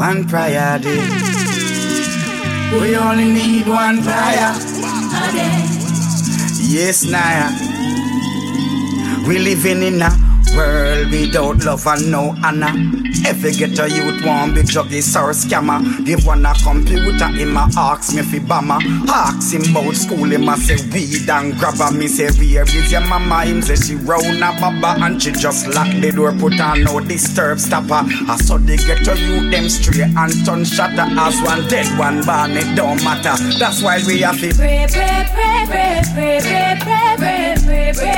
one prayer a day. We only need one prayer a day. Yes, Naya. We living in a world without love and no honor. Every ghetto youth want be druggies or scammer. Give one a computer, him a ask me fi bama. Ask him about school, him a say weed and grabber. Me say where is your mama? Him say she round a baba and she just lock the door, put on no disturb stopper. I saw the ghetto youth them straight and turn shatter. As one dead, one born, it don't matter. That's why we have to pray, pray, pray, pray, pray, pray, pray, pray, pray, pray,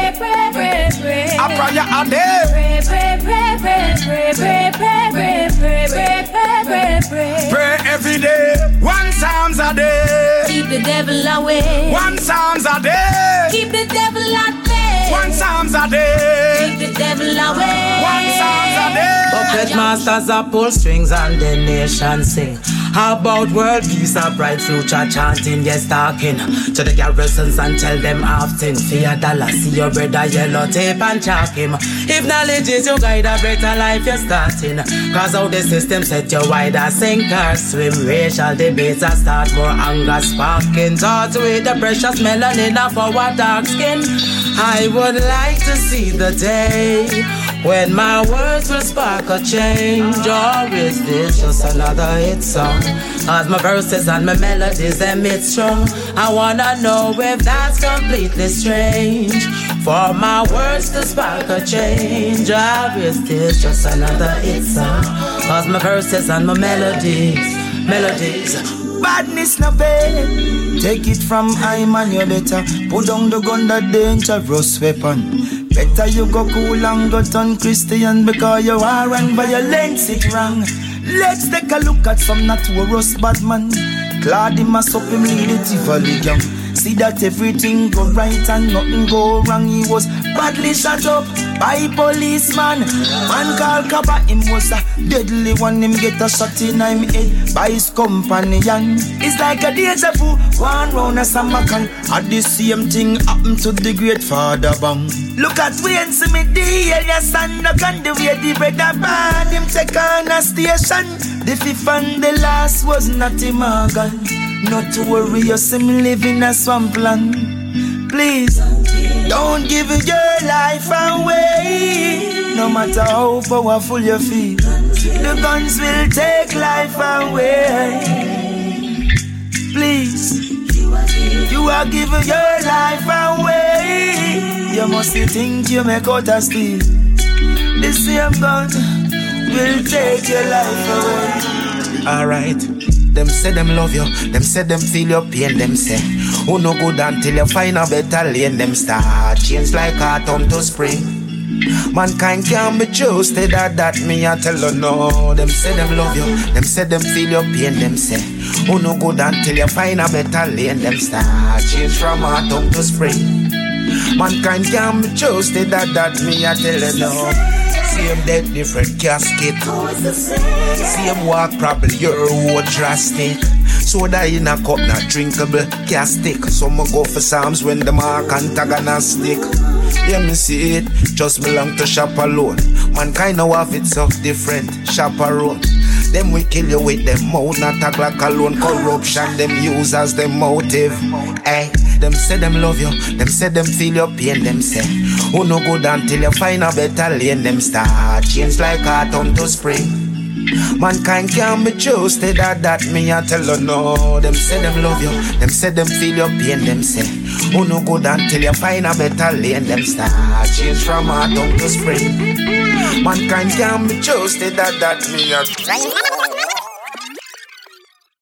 pray. A prayer a day. Pray, pray, pray, pray, pray, pray, pray pray, pray, pray, pray, pray, pray. Pray every day, one psalms a day. Keep the devil away. One psalms a day. Keep the devil at bay. One psalms a day. Keep the devil away. One psalms a day. Puppet masters are pull strings and the nation sing. How about world peace, a bright future chanting, yes, talking to the garrisons and tell them often. Fear dollar, see your brother yellow tape and chalk him. If knowledge is your guide, a better life you're starting. Cause how the system set you wider, sink or swim. Racial debates are start more anger sparking. Thoughts with the precious melanin of our dark skin. I would like to see the day when my words will spark a change. Or is this just another hit song? As my verses and my melodies emit strong. I wanna know if that's completely strange. For my words to spark a change. Is this just another hit song? As my verses and my melodies, melodies. Badness no bad. Take it from I man, you better put down the gun, that dangerous weapon. Better you go cool and go turn Christian because you are and violence it wrong. Let's take a look at some notorious bad man. Claudie Massop him lead it Tivoli young. See that everything go right and nothing go wrong. He was badly shot up by policeman. Man called Kappa, him was a deadly one. Him get a shot in him head by his companion. It's like a deja vu, one round a samakan. Had the same thing happen to the great father bang. Look at Wayne Smith, the alias and the gun, the way the brother band him take on a station. The fifth and the last was him Morgan. Not to worry, you see me living a swampland. Please, don't give your life away. No matter how powerful you feel, the guns will take life away. Please, you are giving your life away. You must think you make out a steal. The same gun will take your life away. Alright. Them say them love you, them say them feel your pain, them say Who no good until you find a better lane, them start change like autumn to spring. Mankind can't be trusted that that me I tell you no. Them say them love you, them say them feel your pain, them say Who no good until you find a better lane, them start change from autumn to spring. Mankind can't be trusted that that me I tell you no. Same dead, different casket. Same walk, probably your road drastic. Soda in a cup, not drinkable, castic. Some go for Psalms when the mark antagonistic. Yeah, me see it, just belong to shop alone. Mankind know of it so different, chaperone. Them we kill you with them mouth, not a Glock alone. Corruption, them use as motive. Hey, them say them love you, them say them feel your pain, them say. Who no good until you find a better lane, them start change like autumn to spring. Mankind can't be trusted that that me I tell you no. Them say them love you, them say them feel your pain, them say. Who no good until you find a better lane, them start change from autumn to spring. Mankind can't be trusted that that me I